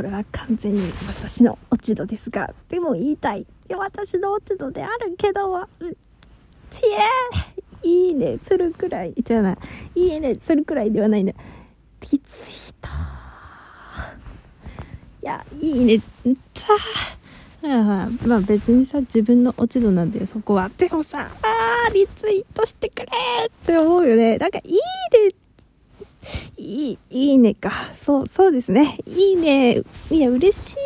これは完全に私の落ち度ですがでも言いたい。いや私の落ち度であるけどうん。ちえいいねするくらい。じゃない。いいねするくらいではないんだリツイート。いやいいね。たあまあ別にさ自分の落ち度なんだよそこは。でもさあリツイートしてくれって思うよね。なんかいいねいい、いいねか。そう、そうですね。いいね。いや、嬉し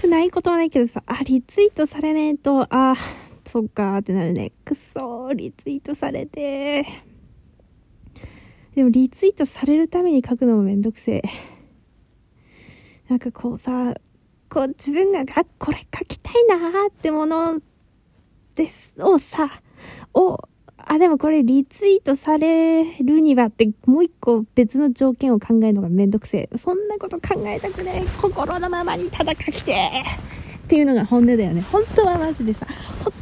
くないことはないけどさ、あ、リツイートされねえと、あ、そっかってなるね。くそリツイートされて。でも、リツイートされるために書くのもめんどくせえ。なんかこうさ、こう自分が、あ、これ書きたいなーってものです、をさ、を、あ、でもこれリツイートされるにはってもう一個別の条件を考えるのがめんどくせえ。そんなこと考えたくねえ。心のままにただ書きてっていうのが本音だよね。本当はマジでさ、本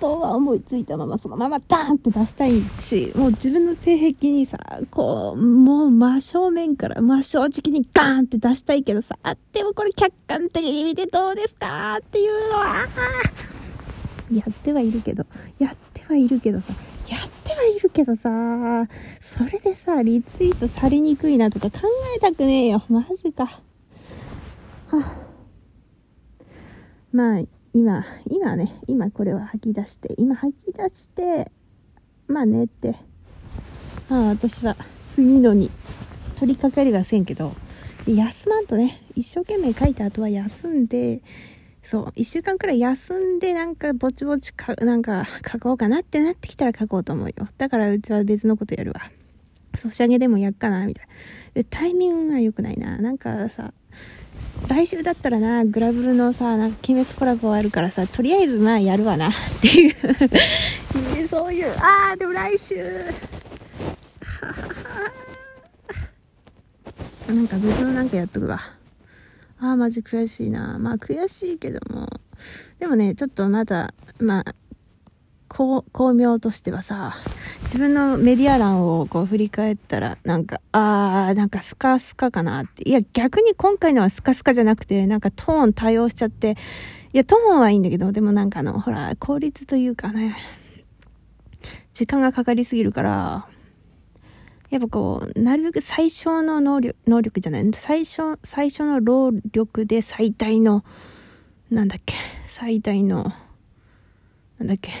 当は思いついたままそのままダーンって出したいし、もう自分の性癖にさ、こう、もう真正面から真正直にガーンって出したいけどさ、あ、でもこれ客観的に見てどうですか？っていうのは、やってはいるけど、やってはいるけどさ、やってはいるけどさ、それでさ、リツイートされにくいなとか考えたくねえよ。マジか。は。あ、まあ、今、今ね、今これを吐き出して、今吐き出して、まあ寝て、まあ私は次のに取り掛かりはせんけど、休まんとね、一生懸命書いた後は休んで、そう、一週間くらい休んでなんかぼちぼちか、なんか書こうかなってなってきたら書こうと思うよ。だからうちは別のことやるわ。ソシャゲでもやっかな、みたいな。で、タイミングが良くないな。なんかさ、来週だったらな、グラブルのさ、なんか鬼滅コラボあるからさ、とりあえずまあやるわな、っていうそういう、あー、でも来週、はははなんか別のなんかやっとくわ。ああ、マジ悔しいな。まあ悔しいけども。でもね、ちょっとまだ、まあ、こう巧妙としてはさ、自分のメディア欄をこう振り返ったら、なんか、あー、なんかスカスカかなって。いや、逆に今回のはスカスカじゃなくて、なんかトーン対応しちゃって、いや、トーンはいいんだけど、でもなんかあの、ほら、効率というかね、時間がかかりすぎるから、やっぱこう、なるべく最小の能力、能力じゃない、最初、最初の労力で最大の、なんだっけ、最大の、なんだっけ、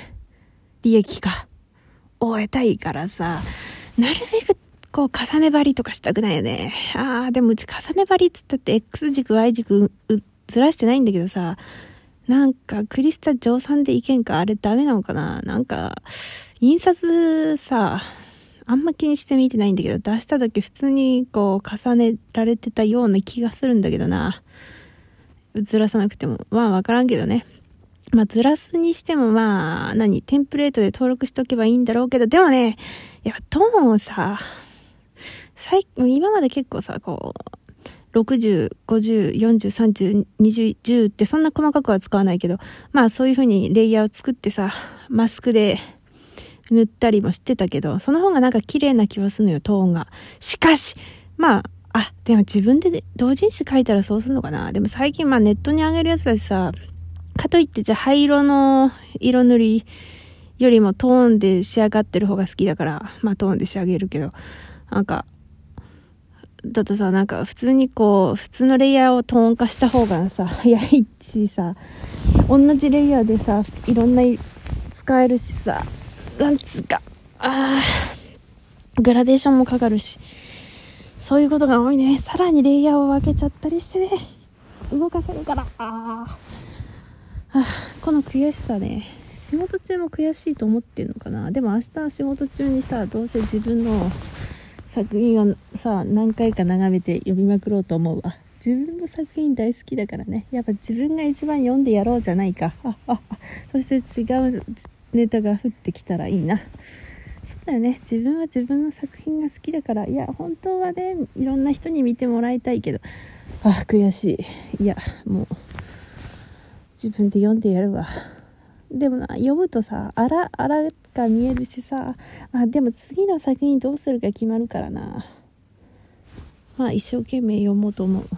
利益か、を得たいからさ、なるべくこう重ね張りとかしたくないよね。ああ、でもうち重ね張りっつったって X 軸 Y 軸ずらしてないんだけどさ、なんかクリスタ乗算でいけんか？あれダメなのかな？なんか、印刷さ、あんま気にして見てないんだけど、出した時普通にこう重ねられてたような気がするんだけどな。ずらさなくても。まあわからんけどね。まあずらすにしてもまあ、何、テンプレートで登録しとけばいいんだろうけど、でもね、やっぱトーンをさ、最、今まで結構さ、こう、60、50、40、30、20、10ってそんな細かくは使わないけど、まあそういう風にレイヤーを作ってさ、マスクで塗ったりもしてたけど、その方がなんか綺麗な気はするのよ、トーンが。しかし、まあ、あ、でも自分で同人誌書いたらそうするのかな。でも最近まあネットに上げるやつだしさ、かといってじゃあ灰色の色塗りよりもトーンで仕上がってる方が好きだから、まあトーンで仕上げるけど、なんか、だとさ、なんか普通にこう、普通のレイヤーをトーン化した方がさ、早いしさ、同じレイヤーでさ、いろんな使えるしさ、なんつうか、ああ、グラデーションもかかるし、そういうことが多いね。さらにレイヤーを分けちゃったりしてね、動かせるから、ああ、この悔しさね、仕事中も悔しいと思ってんのかな。でも明日仕事中にさ、どうせ自分の作品をさ、何回か眺めて読みまくろうと思うわ。自分の作品大好きだからね。やっぱ自分が一番読んでやろうじゃないか。そして違うネタが降ってきたらいいな。そうだよね。自分は自分の作品が好きだから、いや、本当はね、いろんな人に見てもらいたいけど、あ、悔しい。いや、もう、自分で読んでやるわ。でもな、読むとさ、あら、あらが見えるしさ、あ、でも次の作品どうするか決まるからな。まあ、一生懸命読もうと思う。